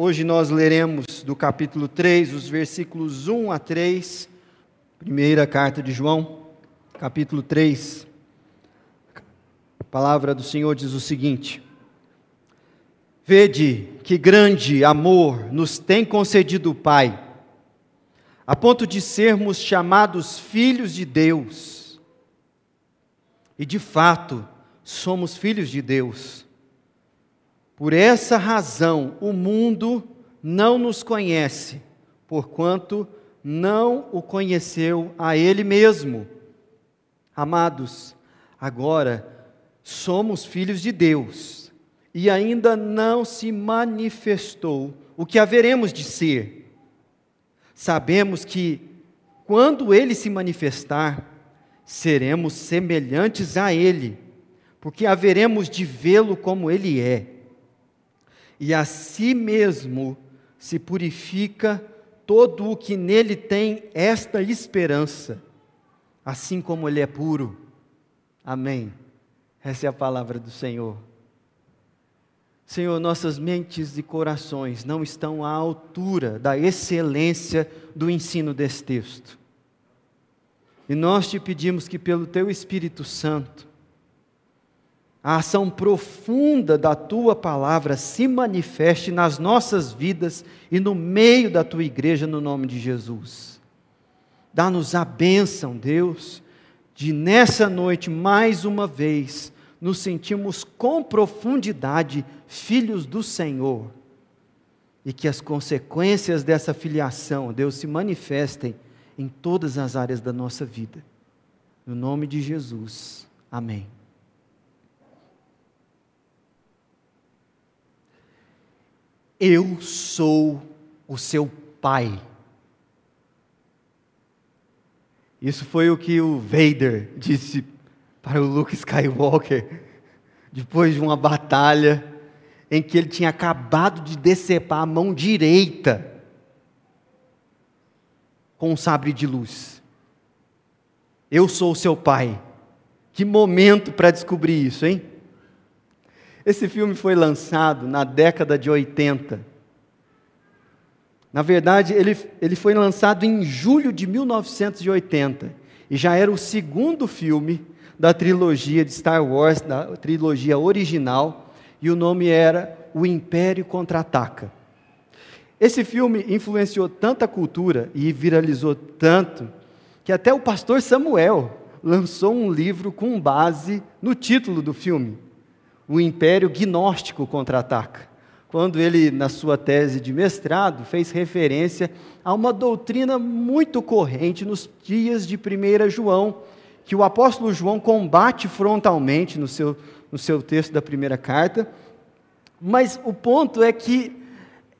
hoje nós leremos do capítulo 3, os versículos 1 a 3, primeira carta de João, capítulo 3. A palavra do Senhor diz o seguinte: Vede que grande amor nos tem concedido o Pai, a ponto de sermos chamados filhos de Deus. E de fato, somos filhos de Deus. Por essa razão, o mundo não nos conhece, porquanto não o conheceu a Ele mesmo. Amados, agora somos filhos de Deus e ainda não se manifestou o que haveremos de ser. Sabemos que, quando Ele se manifestar, seremos semelhantes a Ele, porque haveremos de vê-lo como Ele é e a si mesmo se purifica todo o que nele tem esta esperança, assim como ele é puro. Amém. Essa é a palavra do Senhor. Senhor, nossas mentes e corações não estão à altura da excelência do ensino desse texto. E nós te pedimos que, pelo Teu Espírito Santo, a ação profunda da tua palavra se manifeste nas nossas vidas e no meio da tua igreja, no nome de Jesus. Dá-nos a bênção, Deus, de nessa noite, mais uma vez, nos sentimos com profundidade filhos do Senhor e que as consequências dessa filiação, Deus, se manifestem em todas as áreas da nossa vida. No nome de Jesus. Amém. Eu sou o seu pai. Isso foi o que o Vader disse para o Luke Skywalker depois de uma batalha em que ele tinha acabado de decepar a mão direita com um sabre de luz. Eu sou o seu pai. Que momento para descobrir isso, hein? Esse filme foi lançado na década de 80. Na verdade, ele, ele foi lançado em julho de 1980 e já era o segundo filme da trilogia de Star Wars, da trilogia original, e o nome era O Império Contra-Ataca. Esse filme influenciou tanta cultura e viralizou tanto que até o pastor Samuel lançou um livro com base no título do filme o império gnóstico contra-ataca. Quando ele, na sua tese de mestrado, fez referência a uma doutrina muito corrente nos dias de 1 João, que o apóstolo João combate frontalmente no seu, no seu texto da primeira carta. Mas o ponto é que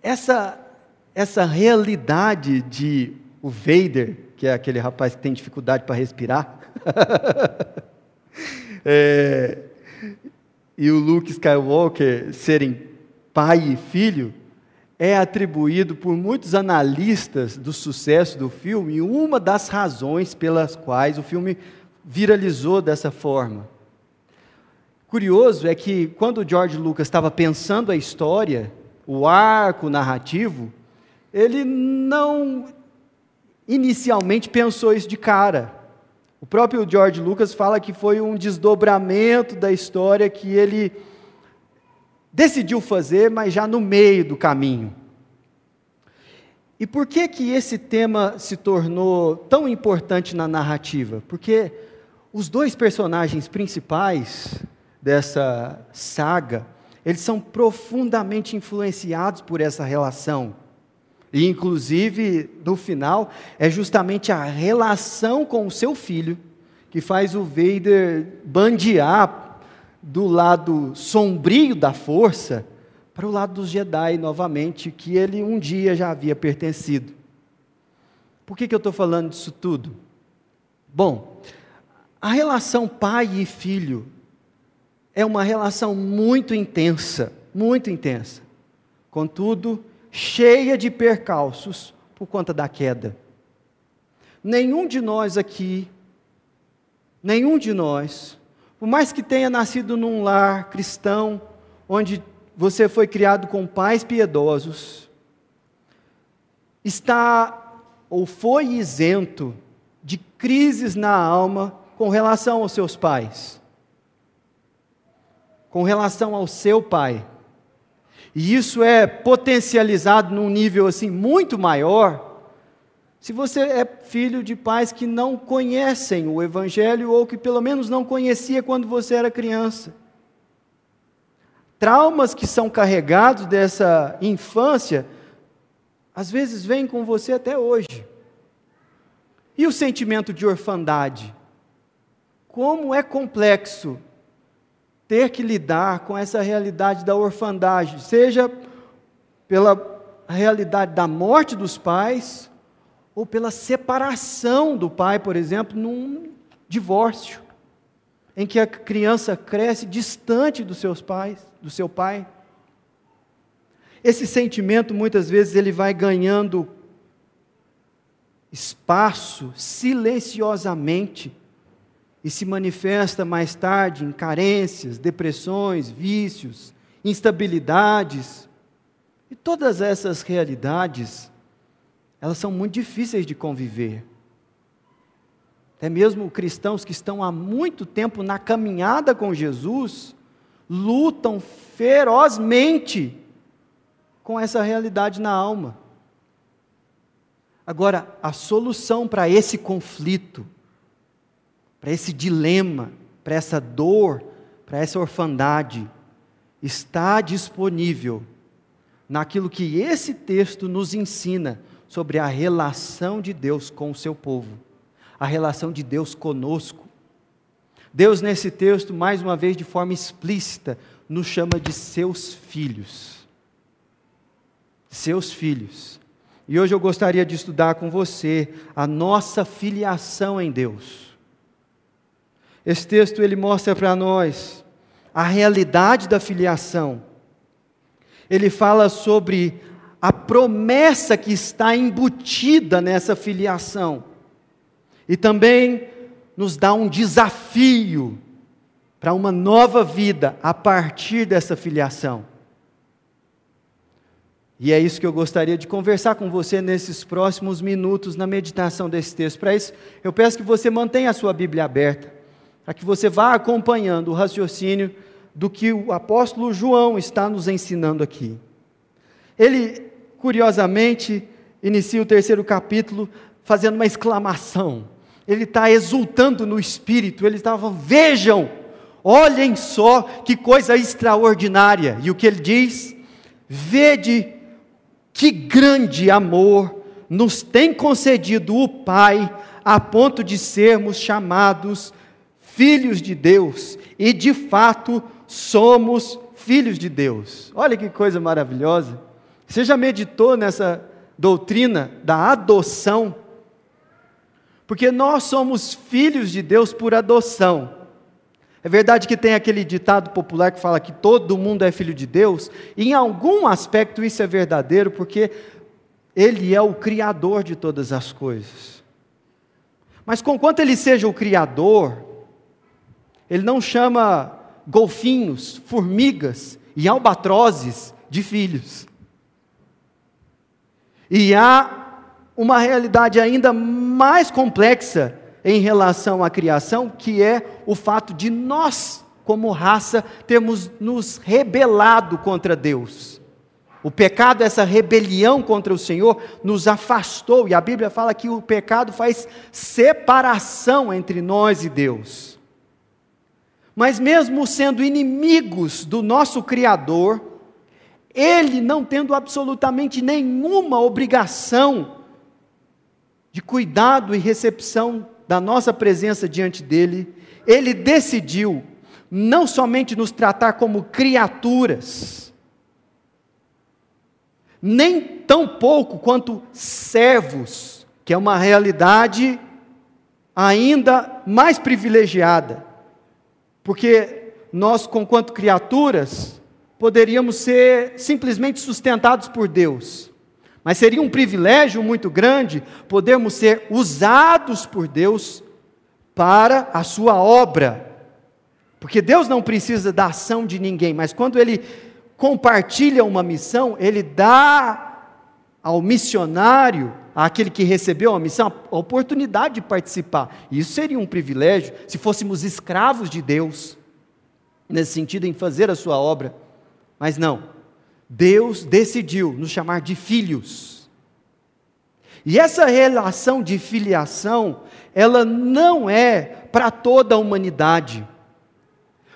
essa, essa realidade de o Vader, que é aquele rapaz que tem dificuldade para respirar, é, e o Luke Skywalker serem pai e filho, é atribuído por muitos analistas do sucesso do filme uma das razões pelas quais o filme viralizou dessa forma. Curioso é que quando George Lucas estava pensando a história, o arco narrativo, ele não inicialmente pensou isso de cara. O próprio George Lucas fala que foi um desdobramento da história que ele decidiu fazer, mas já no meio do caminho. E por que que esse tema se tornou tão importante na narrativa? Porque os dois personagens principais dessa saga, eles são profundamente influenciados por essa relação. E, inclusive, no final, é justamente a relação com o seu filho que faz o Vader bandear do lado sombrio da força para o lado dos Jedi novamente, que ele um dia já havia pertencido. Por que, que eu estou falando disso tudo? Bom, a relação pai e filho é uma relação muito intensa, muito intensa. Contudo, cheia de percalços por conta da queda. Nenhum de nós aqui, nenhum de nós, por mais que tenha nascido num lar cristão, onde você foi criado com pais piedosos, está ou foi isento de crises na alma com relação aos seus pais, com relação ao seu pai. E isso é potencializado num nível assim muito maior se você é filho de pais que não conhecem o evangelho ou que pelo menos não conhecia quando você era criança. Traumas que são carregados dessa infância às vezes vêm com você até hoje. E o sentimento de orfandade? Como é complexo ter que lidar com essa realidade da orfandade, seja pela realidade da morte dos pais, ou pela separação do pai, por exemplo, num divórcio, em que a criança cresce distante dos seus pais, do seu pai. Esse sentimento muitas vezes ele vai ganhando espaço silenciosamente e se manifesta mais tarde em carências, depressões, vícios, instabilidades. E todas essas realidades, elas são muito difíceis de conviver. Até mesmo cristãos que estão há muito tempo na caminhada com Jesus, lutam ferozmente com essa realidade na alma. Agora, a solução para esse conflito, para esse dilema, para essa dor, para essa orfandade, está disponível naquilo que esse texto nos ensina sobre a relação de Deus com o seu povo, a relação de Deus conosco. Deus, nesse texto, mais uma vez, de forma explícita, nos chama de seus filhos. Seus filhos. E hoje eu gostaria de estudar com você a nossa filiação em Deus. Esse texto ele mostra para nós a realidade da filiação. Ele fala sobre a promessa que está embutida nessa filiação. E também nos dá um desafio para uma nova vida a partir dessa filiação. E é isso que eu gostaria de conversar com você nesses próximos minutos na meditação desse texto. Para isso, eu peço que você mantenha a sua Bíblia aberta para que você vá acompanhando o raciocínio do que o apóstolo João está nos ensinando aqui. Ele, curiosamente, inicia o terceiro capítulo fazendo uma exclamação. Ele está exultando no espírito, ele estava, vejam, olhem só que coisa extraordinária. E o que ele diz? Vede que grande amor nos tem concedido o Pai, a ponto de sermos chamados filhos de Deus, e de fato somos filhos de Deus. Olha que coisa maravilhosa. Você já meditou nessa doutrina da adoção? Porque nós somos filhos de Deus por adoção. É verdade que tem aquele ditado popular que fala que todo mundo é filho de Deus, e em algum aspecto isso é verdadeiro, porque Ele é o Criador de todas as coisas. Mas conquanto Ele seja o Criador, ele não chama golfinhos, formigas e albatrozes de filhos. E há uma realidade ainda mais complexa em relação à criação, que é o fato de nós, como raça, termos nos rebelado contra Deus. O pecado, essa rebelião contra o Senhor, nos afastou, e a Bíblia fala que o pecado faz separação entre nós e Deus. Mas mesmo sendo inimigos do nosso Criador, Ele não tendo absolutamente nenhuma obrigação de cuidado e recepção da nossa presença diante dEle, Ele decidiu não somente nos tratar como criaturas, nem tão pouco quanto servos, que é uma realidade ainda mais privilegiada. Porque nós, conquanto criaturas, poderíamos ser simplesmente sustentados por Deus. Mas seria um privilégio muito grande podermos ser usados por Deus para a sua obra. Porque Deus não precisa da ação de ninguém, mas quando Ele compartilha uma missão, Ele dá ao missionário, àquele que recebeu a missão, a oportunidade de participar. Isso seria um privilégio se fôssemos escravos de Deus, nesse sentido, em fazer a sua obra. Mas não. Deus decidiu nos chamar de filhos. E essa relação de filiação, ela não é para toda a humanidade.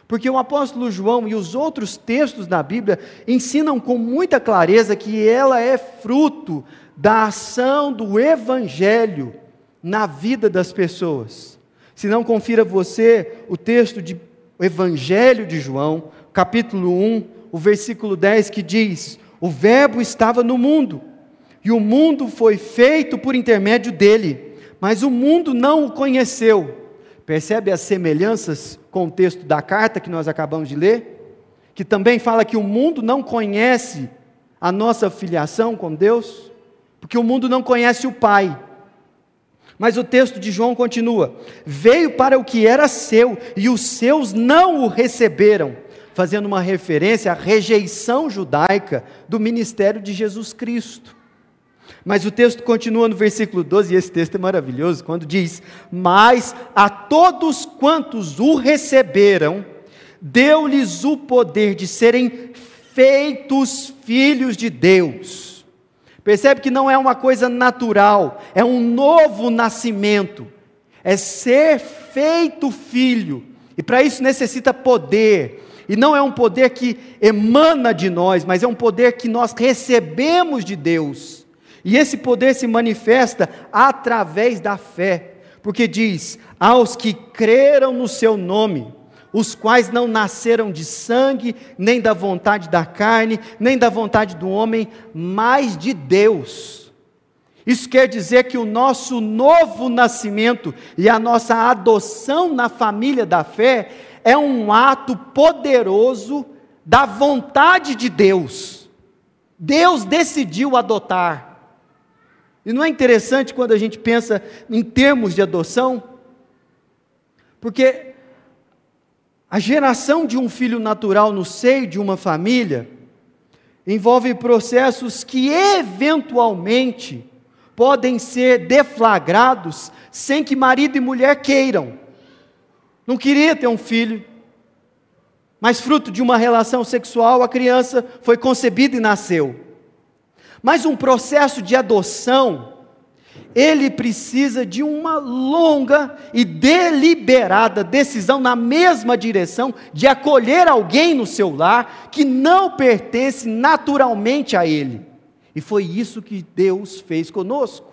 Porque o apóstolo João e os outros textos da Bíblia ensinam com muita clareza que ela é fruto da ação do Evangelho na vida das pessoas. Se não, confira você o texto do Evangelho de João, capítulo 1, o versículo 10, que diz: O Verbo estava no mundo, e o mundo foi feito por intermédio dele, mas o mundo não o conheceu. Percebe as semelhanças com o texto da carta que nós acabamos de ler? Que também fala que o mundo não conhece a nossa filiação com Deus, porque o mundo não conhece o Pai. Mas o texto de João continua: Veio para o que era seu, e os seus não o receberam, fazendo uma referência à rejeição judaica do ministério de Jesus Cristo. Mas o texto continua no versículo 12, e esse texto é maravilhoso, quando diz: Mas a todos quantos o receberam, deu-lhes o poder de serem feitos filhos de Deus. Percebe que não é uma coisa natural, é um novo nascimento, é ser feito filho, e para isso necessita poder, e não é um poder que emana de nós, mas é um poder que nós recebemos de Deus. E esse poder se manifesta através da fé, porque diz: aos que creram no seu nome, os quais não nasceram de sangue, nem da vontade da carne, nem da vontade do homem, mas de Deus. Isso quer dizer que o nosso novo nascimento e a nossa adoção na família da fé é um ato poderoso da vontade de Deus. Deus decidiu adotar. E não é interessante quando a gente pensa em termos de adoção? Porque a geração de um filho natural no seio de uma família envolve processos que eventualmente podem ser deflagrados sem que marido e mulher queiram. Não queria ter um filho, mas fruto de uma relação sexual, a criança foi concebida e nasceu. Mas um processo de adoção, ele precisa de uma longa e deliberada decisão na mesma direção de acolher alguém no seu lar que não pertence naturalmente a ele. E foi isso que Deus fez conosco.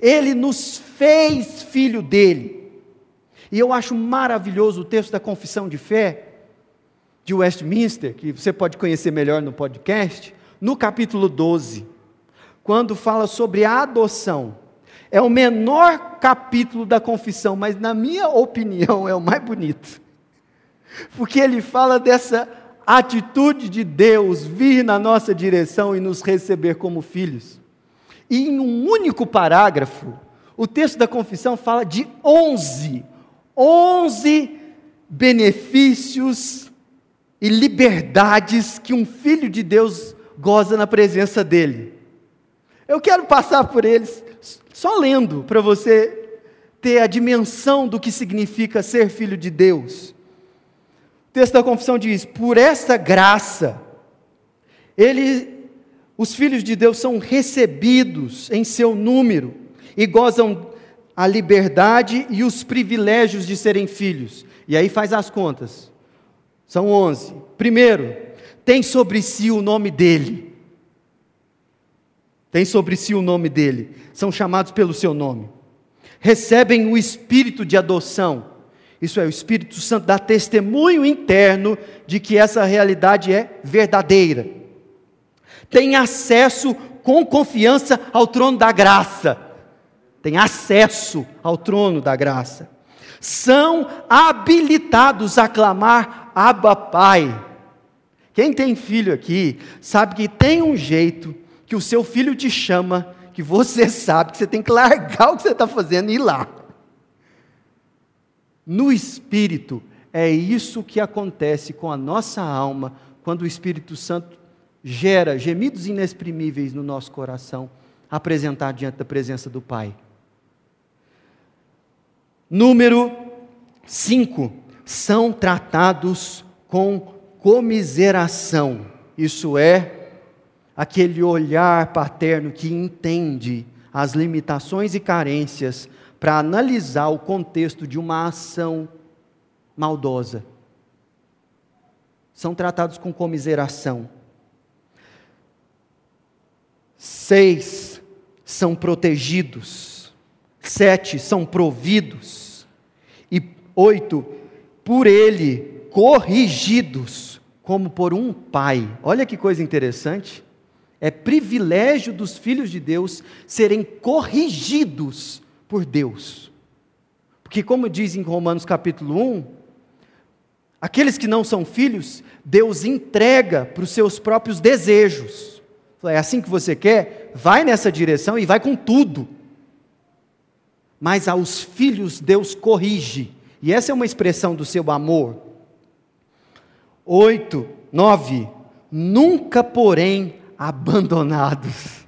Ele nos fez filho dele. E eu acho maravilhoso o texto da confissão de fé de Westminster, que você pode conhecer melhor no podcast, no capítulo 12, quando fala sobre a adoção. É o menor capítulo da confissão, mas na minha opinião é o mais bonito. Porque ele fala dessa atitude de Deus vir na nossa direção e nos receber como filhos. E em um único parágrafo, o texto da confissão fala de 11, 11 benefícios e liberdades que um filho de Deus goza na presença dele. Eu quero passar por eles só lendo para você ter a dimensão do que significa ser filho de Deus. O texto da confissão diz: "Por essa graça ele os filhos de Deus são recebidos em seu número e gozam a liberdade e os privilégios de serem filhos. E aí faz as contas. São onze. Primeiro, tem sobre si o nome dele. Tem sobre si o nome dele. São chamados pelo seu nome. Recebem o espírito de adoção. Isso é, o Espírito Santo dá testemunho interno de que essa realidade é verdadeira. Tem acesso com confiança ao trono da graça. Tem acesso ao trono da graça. São habilitados a clamar Abba Pai. Quem tem filho aqui sabe que tem um jeito que o seu filho te chama, que você sabe que você tem que largar o que você está fazendo e ir lá. No espírito, é isso que acontece com a nossa alma quando o Espírito Santo gera gemidos inexprimíveis no nosso coração, apresentar diante da presença do Pai. Número 5. São tratados com comiseração. Isso é, aquele olhar paterno que entende as limitações e carências para analisar o contexto de uma ação maldosa. São tratados com comiseração. Seis, são protegidos. Sete, são providos. E oito, por ele corrigidos, como por um pai. Olha que coisa interessante. É privilégio dos filhos de Deus serem corrigidos por Deus. Porque, como diz em Romanos capítulo 1, aqueles que não são filhos, Deus entrega para os seus próprios desejos. É assim que você quer? Vai nessa direção e vai com tudo. Mas aos filhos Deus corrige. E essa é uma expressão do seu amor. Oito, nove. Nunca, porém, abandonados.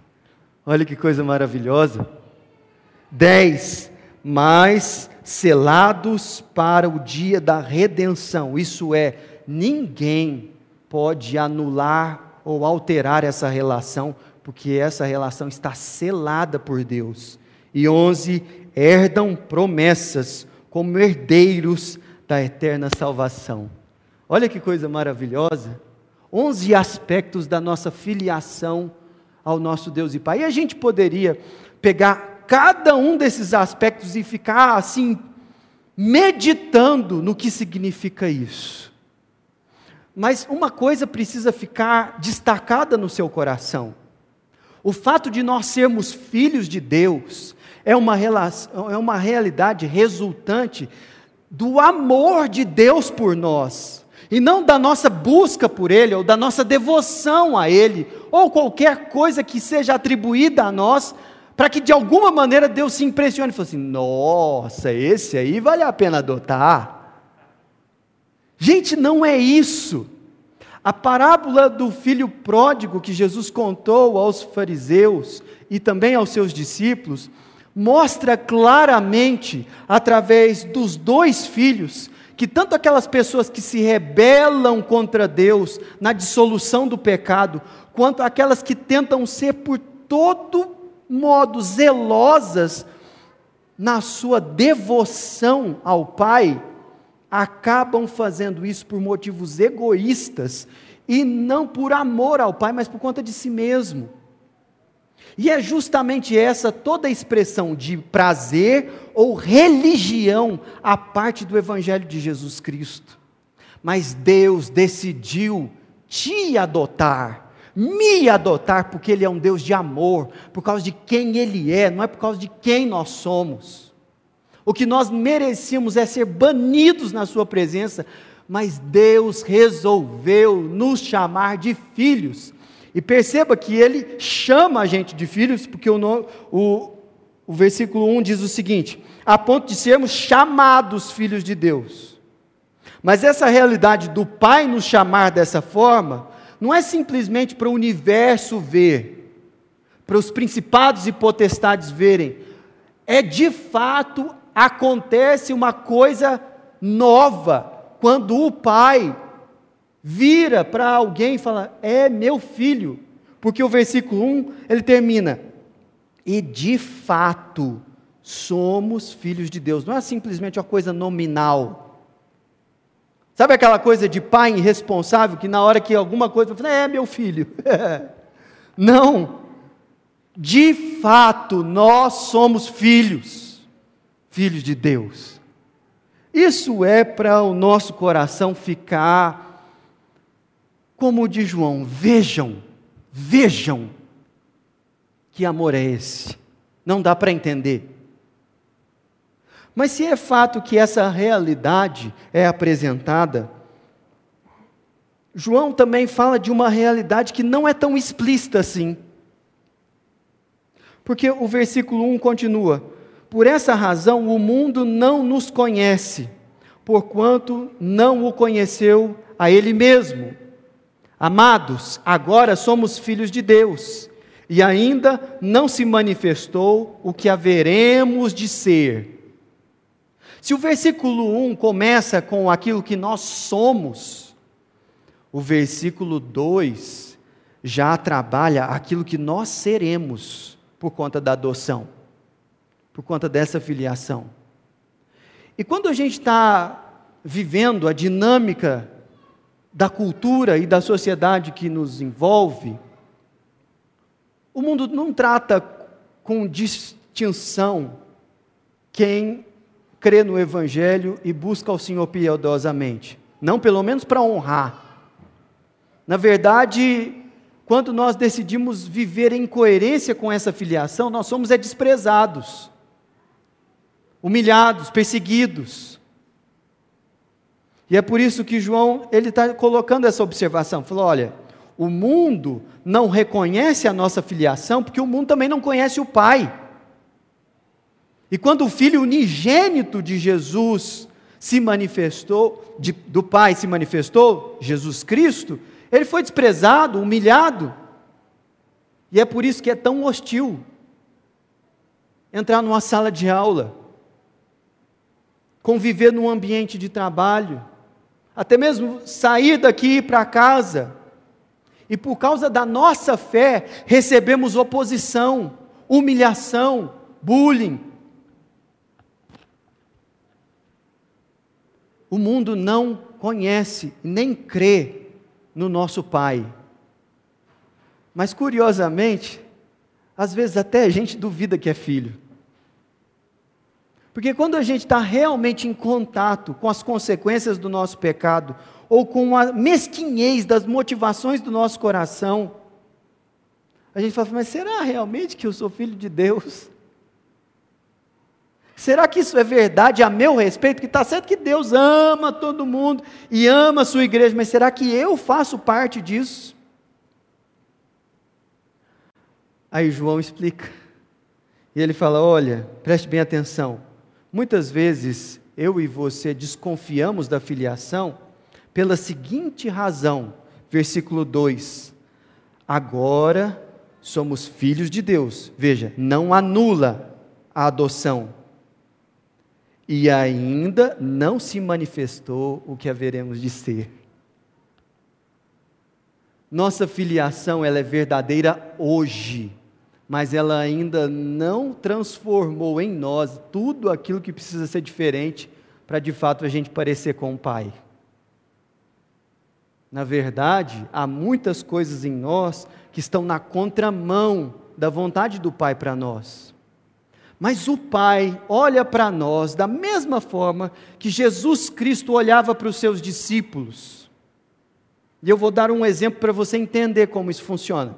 Olha que coisa maravilhosa. Dez. Mas selados para o dia da redenção. Isso é, ninguém pode anular ou alterar essa relação, porque essa relação está selada por Deus. E 11, herdam promessas como herdeiros da eterna salvação. Olha que coisa maravilhosa. 11 aspectos da nossa filiação ao nosso Deus e Pai. E a gente poderia pegar cada um desses aspectos e ficar assim, meditando no que significa isso. Mas uma coisa precisa ficar destacada no seu coração. O fato de nós sermos filhos de Deus é uma, relação, é uma realidade resultante do amor de Deus por nós, e não da nossa busca por Ele, ou da nossa devoção a Ele, ou qualquer coisa que seja atribuída a nós, para que de alguma maneira Deus se impressione e fale assim: nossa, esse aí vale a pena adotar. Gente, não é isso. A parábola do filho pródigo que Jesus contou aos fariseus e também aos seus discípulos mostra claramente, através dos dois filhos, que tanto aquelas pessoas que se rebelam contra Deus na dissolução do pecado, quanto aquelas que tentam ser por todo modo zelosas na sua devoção ao Pai, acabam fazendo isso por motivos egoístas e não por amor ao Pai, mas por conta de si mesmo. E é justamente essa toda a expressão de prazer ou religião a parte do Evangelho de Jesus Cristo. Mas Deus decidiu te adotar, me adotar, porque Ele é um Deus de amor, por causa de quem Ele é, não é por causa de quem nós somos. O que nós merecíamos é ser banidos na Sua presença, mas Deus resolveu nos chamar de filhos. E perceba que Ele chama a gente de filhos, porque o, o, o versículo 1 diz o seguinte: a ponto de sermos chamados filhos de Deus. Mas essa realidade do Pai nos chamar dessa forma, não é simplesmente para o universo ver, para os principados e potestades verem, é de fato acontece uma coisa nova quando o pai vira para alguém e fala: É meu filho. Porque o versículo 1 ele termina: E de fato somos filhos de Deus. Não é simplesmente uma coisa nominal. Sabe aquela coisa de pai irresponsável que na hora que alguma coisa fala, é meu filho. Não. De fato, nós somos filhos filhos de Deus. Isso é para o nosso coração ficar como o de João: vejam, vejam, que amor é esse? Não dá para entender. Mas se é fato que essa realidade é apresentada, João também fala de uma realidade que não é tão explícita assim. Porque o versículo 1 continua: por essa razão, o mundo não nos conhece, porquanto não o conheceu a Ele mesmo. Amados, agora somos filhos de Deus, e ainda não se manifestou o que haveremos de ser. Se o versículo 1 começa com aquilo que nós somos, o versículo 2 já trabalha aquilo que nós seremos por conta da adoção, por conta dessa filiação. E quando a gente está vivendo a dinâmica da cultura e da sociedade que nos envolve, o mundo não trata com distinção quem crê no Evangelho e busca o Senhor piedosamente. Não, pelo menos para honrar. Na verdade, quando nós decidimos viver em coerência com essa filiação, nós somos é desprezados, humilhados, perseguidos. E é por isso que João ele está colocando essa observação. Falou: olha, o mundo não reconhece a nossa filiação porque o mundo também não conhece o Pai. E quando o Filho unigênito de Jesus se manifestou, de, do Pai se manifestou, Jesus Cristo, ele foi desprezado, humilhado. E é por isso que é tão hostil entrar numa sala de aula, conviver num ambiente de trabalho até mesmo sair daqui para casa. E por causa da nossa fé, recebemos oposição, humilhação, bullying. O mundo não conhece, nem crê no nosso Pai. Mas curiosamente, às vezes até a gente duvida que é filho. Porque quando a gente está realmente em contato com as consequências do nosso pecado, ou com a mesquinhez das motivações do nosso coração, a gente fala, mas será realmente que eu sou filho de Deus? Será que isso é verdade a meu respeito? Que está certo que Deus ama todo mundo e ama a sua igreja, mas será que eu faço parte disso? Aí João explica. E ele fala: olha, preste bem atenção. Muitas vezes eu e você desconfiamos da filiação pela seguinte razão, versículo 2: Agora somos filhos de Deus. Veja, não anula a adoção. E ainda não se manifestou o que haveremos de ser. Nossa filiação ela é verdadeira hoje mas ela ainda não transformou em nós tudo aquilo que precisa ser diferente para de fato a gente parecer com o Pai. Na verdade, há muitas coisas em nós que estão na contramão da vontade do Pai para nós. Mas o Pai olha para nós da mesma forma que Jesus Cristo olhava para os seus discípulos. E eu vou dar um exemplo para você entender como isso funciona.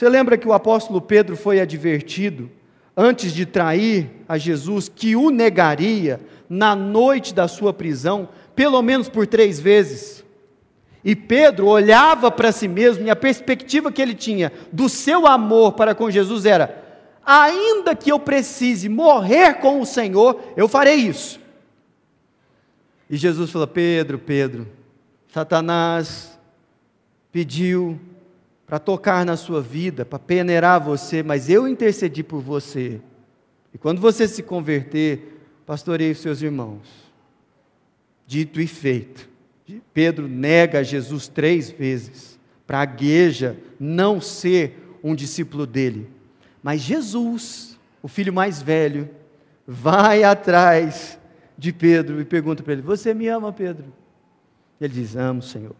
Você lembra que o apóstolo Pedro foi advertido, antes de trair a Jesus, que o negaria na noite da sua prisão, pelo menos por três vezes? E Pedro olhava para si mesmo e a perspectiva que ele tinha do seu amor para com Jesus era: ainda que eu precise morrer com o Senhor, eu farei isso. E Jesus falou: Pedro, Pedro, Satanás pediu para tocar na sua vida, para peneirar você, mas eu intercedi por você. E quando você se converter, pastorei os seus irmãos. Dito e feito. Pedro nega Jesus três vezes, pragueja não ser um discípulo dele. Mas Jesus, o filho mais velho, vai atrás de Pedro e pergunta para ele: Você me ama, Pedro? Ele diz: Amo, Senhor.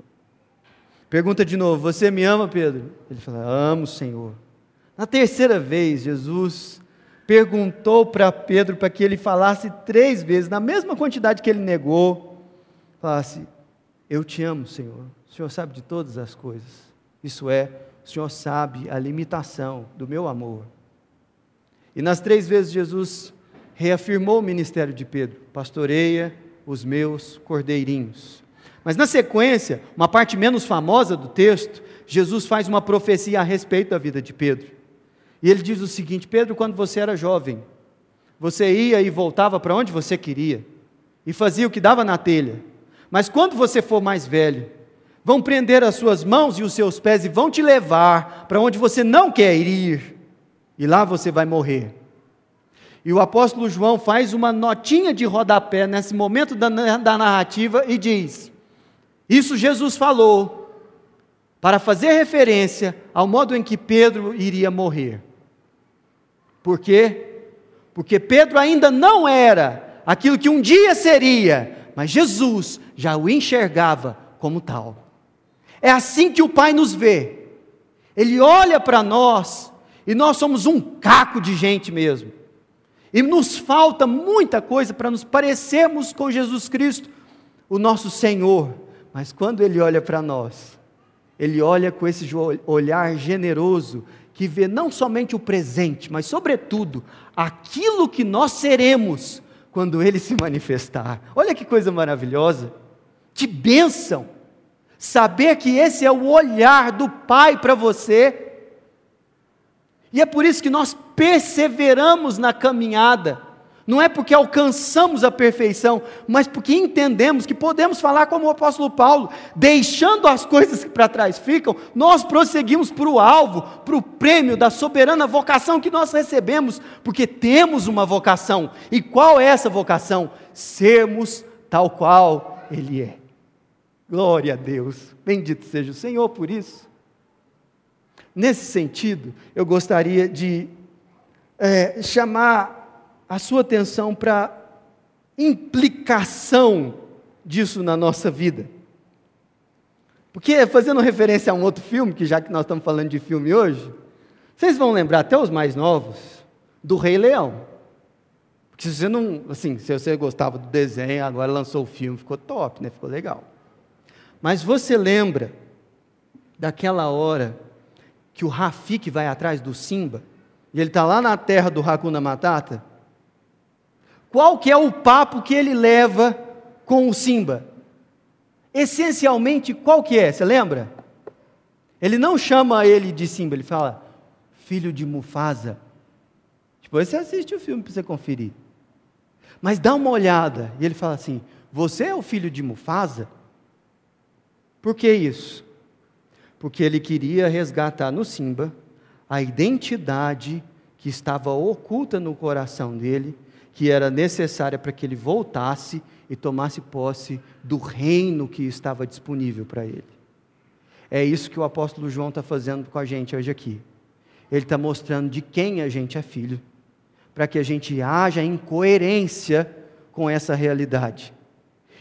Pergunta de novo: Você me ama, Pedro? Ele fala: Amo, Senhor. Na terceira vez, Jesus perguntou para Pedro para que ele falasse três vezes, na mesma quantidade que ele negou, falasse: Eu te amo, Senhor. O Senhor sabe de todas as coisas. Isso é, o Senhor sabe a limitação do meu amor. E nas três vezes Jesus reafirmou o ministério de Pedro: pastoreia os meus cordeirinhos. Mas na sequência, uma parte menos famosa do texto, Jesus faz uma profecia a respeito da vida de Pedro. E ele diz o seguinte: Pedro, quando você era jovem, você ia e voltava para onde você queria, e fazia o que dava na telha. Mas quando você for mais velho, vão prender as suas mãos e os seus pés e vão te levar para onde você não quer ir, e lá você vai morrer. E o apóstolo João faz uma notinha de rodapé nesse momento da, da narrativa e diz: Isso Jesus falou, para fazer referência ao modo em que Pedro iria morrer. Por quê? Porque Pedro ainda não era aquilo que um dia seria, mas Jesus já o enxergava como tal. É assim que o Pai nos vê. Ele olha para nós e nós somos um caco de gente mesmo. E nos falta muita coisa para nos parecermos com Jesus Cristo, o nosso Senhor. Mas quando Ele olha para nós, Ele olha com esse olhar generoso, que vê não somente o presente, mas, sobretudo, aquilo que nós seremos quando Ele se manifestar. Olha que coisa maravilhosa, que bênção! Saber que esse é o olhar do Pai para você. E é por isso que nós perseveramos na caminhada. Não é porque alcançamos a perfeição, mas porque entendemos que podemos falar como o apóstolo Paulo, deixando as coisas que para trás ficam, nós prosseguimos para o alvo, para o prêmio da soberana vocação que nós recebemos, porque temos uma vocação. E qual é essa vocação? Sermos tal qual Ele é. Glória a Deus. Bendito seja o Senhor por isso. Nesse sentido, eu gostaria de é, chamar a sua atenção para a implicação disso na nossa vida. Porque, fazendo referência a um outro filme, que já que nós estamos falando de filme hoje, vocês vão lembrar, até os mais novos, do Rei Leão. Porque se você não, assim, se você gostava do desenho, agora lançou o filme, ficou top, né? Ficou legal. Mas você lembra daquela hora que o Rafik vai atrás do Simba, e ele está lá na terra do Hakuna Matata? Qual que é o papo que ele leva com o Simba? Essencialmente, qual que é? Você lembra? Ele não chama ele de Simba, ele fala, filho de Mufasa. Depois você assiste o filme para você conferir. Mas dá uma olhada, e ele fala assim: Você é o filho de Mufasa? Por que isso? Porque ele queria resgatar no Simba a identidade que estava oculta no coração dele, que era necessária para que ele voltasse e tomasse posse do reino que estava disponível para ele. É isso que o apóstolo João está fazendo com a gente hoje aqui. Ele está mostrando de quem a gente é filho, para que a gente haja em coerência com essa realidade.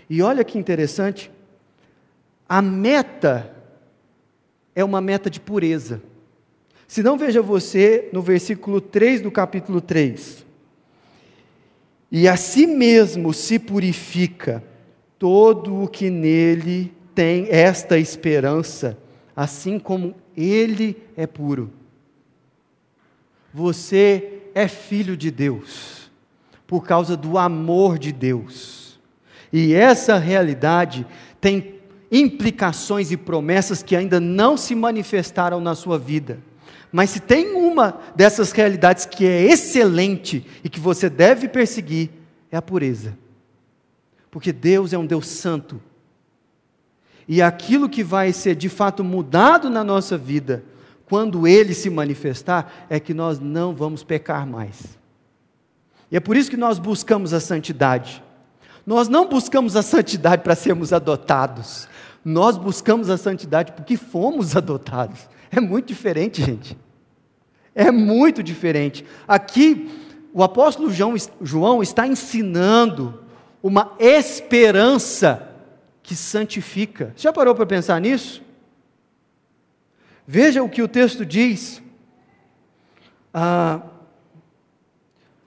E olha que interessante, a meta é uma meta de pureza. Se não, veja você no versículo 3 do capítulo 3. E a si mesmo se purifica todo o que nele tem esta esperança, assim como ele é puro. Você é filho de Deus, por causa do amor de Deus. E essa realidade tem implicações e promessas que ainda não se manifestaram na sua vida. Mas se tem uma dessas realidades que é excelente e que você deve perseguir, é a pureza. Porque Deus é um Deus santo. E aquilo que vai ser de fato mudado na nossa vida, quando Ele se manifestar, é que nós não vamos pecar mais. E é por isso que nós buscamos a santidade. Nós não buscamos a santidade para sermos adotados. Nós buscamos a santidade porque fomos adotados. É muito diferente, gente. É muito diferente. Aqui, o apóstolo João, está ensinando uma esperança que santifica. Já parou para pensar nisso? Veja o que o texto diz. Ah,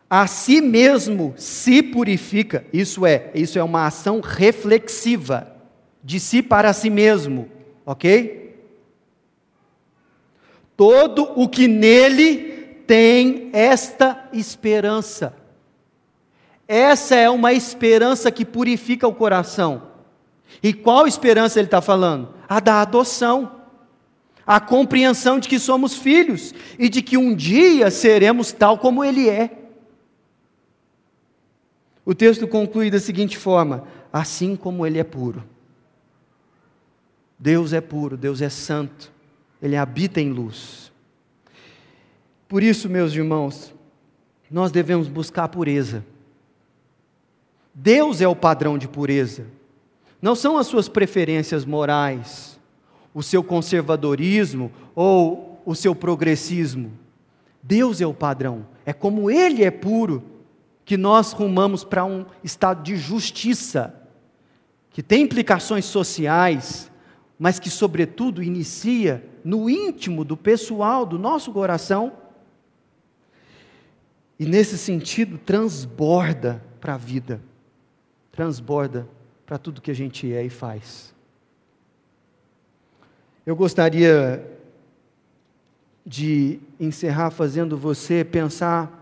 a si mesmo se purifica. Isso é, isso é uma ação reflexiva de si para si mesmo, ok? Todo o que nele tem esta esperança. Essa é uma esperança que purifica o coração. E qual esperança ele está falando? A da adoção. A compreensão de que somos filhos e de que um dia seremos tal como ele é. O texto conclui da seguinte forma: assim como ele é puro. Deus é puro, Deus é santo, Ele habita em luz. Por isso, meus irmãos, nós devemos buscar a pureza. Deus é o padrão de pureza, não são as suas preferências morais, o seu conservadorismo ou o seu progressismo. Deus é o padrão, é como Ele é puro que nós rumamos para um estado de justiça, que tem implicações sociais, mas que, sobretudo, inicia no íntimo do pessoal, do nosso coração, e nesse sentido transborda para a vida, transborda para tudo que a gente é e faz. Eu gostaria de encerrar fazendo você pensar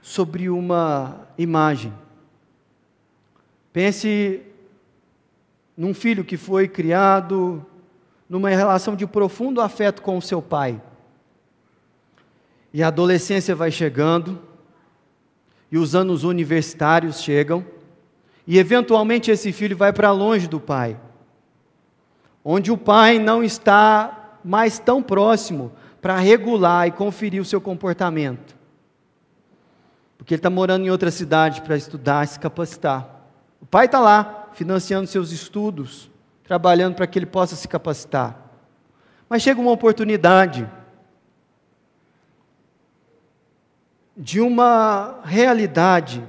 sobre uma imagem. Pense num filho que foi criado numa relação de profundo afeto com o seu pai. E a adolescência vai chegando, e os anos universitários chegam, e eventualmente esse filho vai para longe do pai, onde o pai não está mais tão próximo para regular e conferir o seu comportamento. Porque ele está morando em outra cidade para estudar, se capacitar. O pai está lá, financiando seus estudos, trabalhando para que ele possa se capacitar. Mas chega uma oportunidade de uma realidade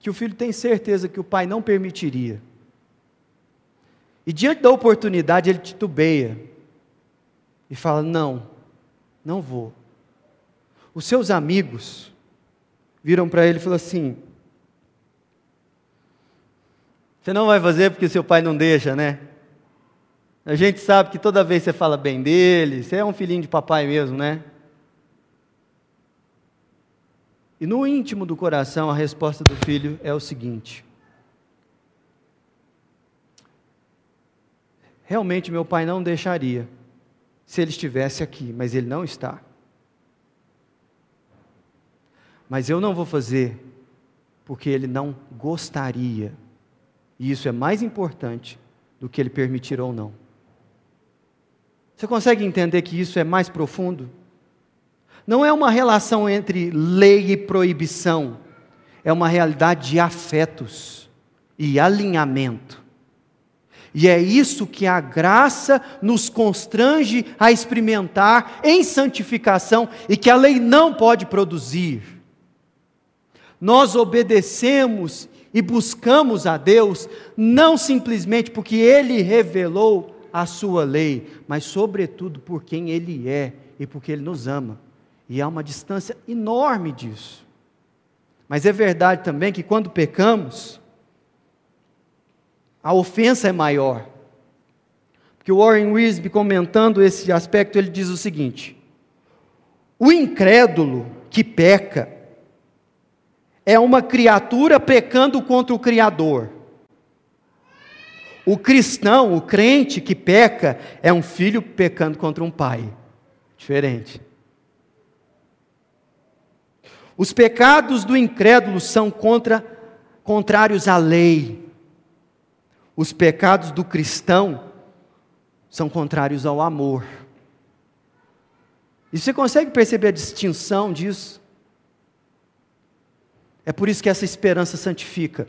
que o filho tem certeza que o pai não permitiria. E diante da oportunidade ele titubeia e fala: Não, não vou. Os seus amigos viram para ele e falaram assim: Você não vai fazer porque seu pai não deixa, né? A gente sabe que toda vez você fala bem dele, você é um filhinho de papai mesmo, né? E no íntimo do coração, a resposta do filho é o seguinte: Realmente meu pai não deixaria se ele estivesse aqui, mas ele não está. Mas eu não vou fazer porque ele não gostaria. E isso é mais importante do que ele permitir ou não. Você consegue entender que isso é mais profundo? Não é uma relação entre lei e proibição, é uma realidade de afetos e alinhamento. E é isso que a graça nos constrange a experimentar em santificação e que a lei não pode produzir. Nós obedecemos e buscamos a Deus não simplesmente porque Ele revelou a Sua lei, mas sobretudo por quem Ele é e porque Ele nos ama. E há uma distância enorme disso. Mas é verdade também que quando pecamos, a ofensa é maior. Porque o Warren Wisby, comentando esse aspecto, ele diz o seguinte: o incrédulo que peca é uma criatura pecando contra o Criador. O cristão, o crente que peca, é um filho pecando contra um pai. Diferente. Os pecados do incrédulo são contra, contrários à lei. Os pecados do cristão são contrários ao amor. E você consegue perceber a distinção disso? É por isso que essa esperança santifica.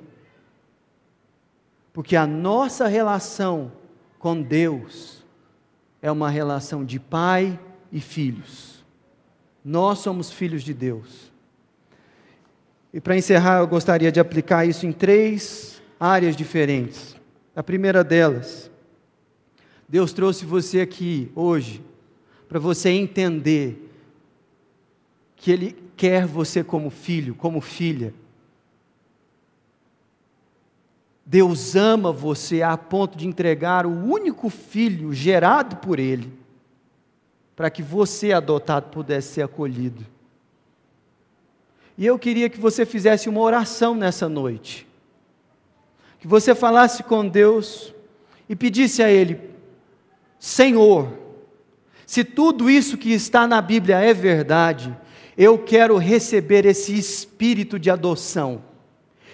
Porque a nossa relação com Deus é uma relação de pai e filhos. Nós somos filhos de Deus. E para encerrar, eu gostaria de aplicar isso em três áreas diferentes. A primeira delas, Deus trouxe você aqui hoje para você entender que Ele quer você como filho, como filha. Deus ama você a ponto de entregar o único filho gerado por Ele, para que você, adotado, pudesse ser acolhido. E eu queria que você fizesse uma oração nessa noite que você falasse com Deus e pedisse a Ele: Senhor, se tudo isso que está na Bíblia é verdade, eu quero receber esse espírito de adoção.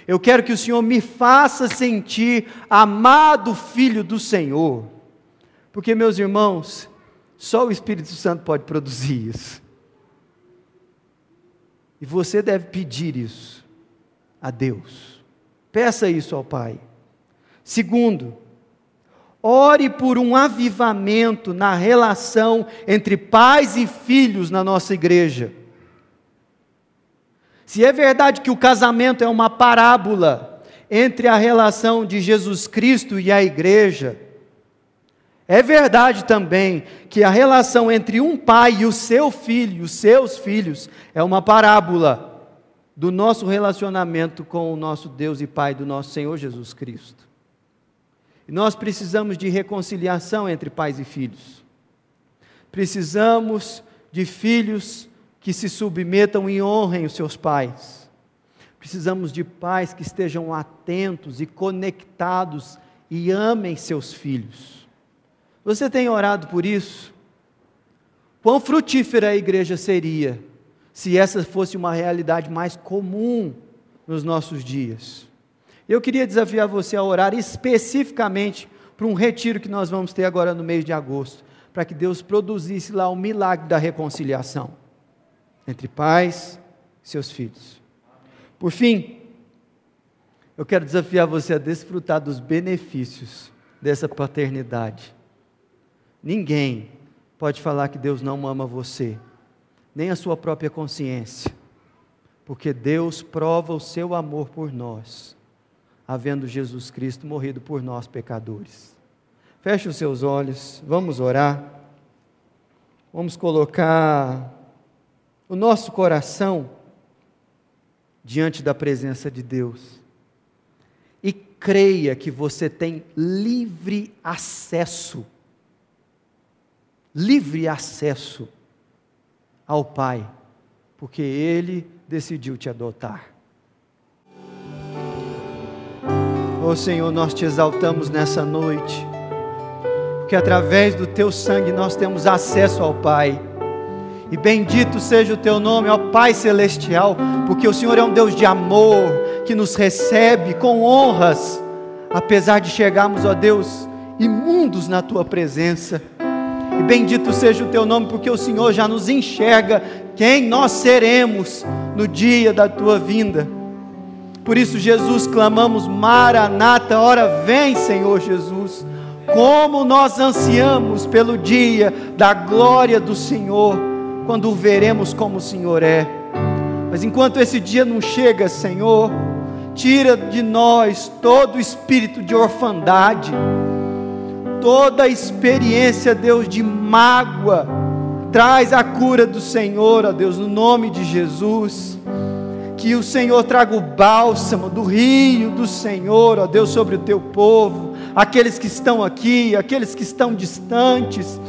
Eu quero que o Senhor me faça sentir amado filho do Senhor. Porque, meus irmãos, só o Espírito Santo pode produzir isso. E você deve pedir isso a Deus. Peça isso ao Pai. Segundo, ore por um avivamento na relação entre pais e filhos na nossa igreja. Se é verdade que o casamento é uma parábola entre a relação de Jesus Cristo e a igreja, é verdade também que a relação entre um pai e o seu filho, os seus filhos, é uma parábola do nosso relacionamento com o nosso Deus e Pai do nosso Senhor Jesus Cristo. E nós precisamos de reconciliação entre pais e filhos. Precisamos de filhos que se submetam e honrem os seus pais. Precisamos de pais que estejam atentos e conectados e amem seus filhos. Você tem orado por isso? Quão frutífera a igreja seria se essa fosse uma realidade mais comum nos nossos dias? Eu queria desafiar você a orar especificamente para um retiro que nós vamos ter agora no mês de agosto, para que Deus produzisse lá o milagre da reconciliação entre pais e seus filhos. Por fim, eu quero desafiar você a desfrutar dos benefícios dessa paternidade. Ninguém pode falar que Deus não ama você, nem a sua própria consciência, porque Deus prova o seu amor por nós, havendo Jesus Cristo morrido por nós, pecadores. Feche os seus olhos, vamos orar, vamos colocar o nosso coração diante da presença de Deus. E creia que você tem livre acesso livre acesso ao Pai, porque Ele decidiu te adotar. Oh Senhor, nós te exaltamos nessa noite, porque através do Teu sangue nós temos acesso ao Pai. E bendito seja o Teu nome, ó Pai Celestial, porque o Senhor é um Deus de amor, que nos recebe com honras, apesar de chegarmos, ó Deus, imundos na Tua presença. E bendito seja o teu nome, porque o Senhor já nos enxerga quem nós seremos no dia da tua vinda. Por isso, Jesus, clamamos: Maranata, ora vem, Senhor Jesus. Como nós ansiamos pelo dia da glória do Senhor, quando o veremos como o Senhor é. Mas enquanto esse dia não chega, Senhor, tira de nós todo espírito de orfandade toda experiência, Deus, de mágoa, traz a cura do Senhor, ó Deus, no nome de Jesus. Que o Senhor traga o bálsamo do rio do Senhor, ó Deus, sobre o teu povo, aqueles que estão aqui, aqueles que estão distantes.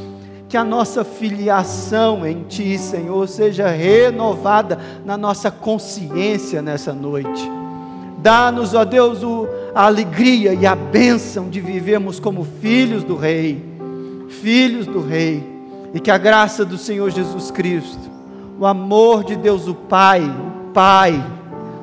Que a nossa filiação em Ti, Senhor, seja renovada na nossa consciência nessa noite. Dá-nos, ó Deus, a alegria e a bênção de vivermos como filhos do Rei, filhos do Rei, e que a graça do Senhor Jesus Cristo, o amor de Deus o Pai, o Pai,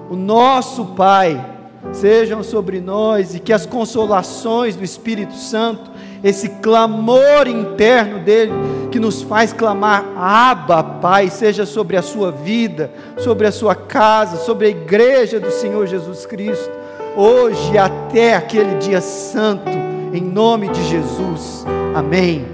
o nosso Pai, sejam sobre nós e que as consolações do Espírito Santo, esse clamor interno dele, que nos faz clamar, Abba, Pai, seja sobre a sua vida, sobre a sua casa, sobre a igreja do Senhor Jesus Cristo hoje até aquele dia santo, em nome de Jesus. Amém.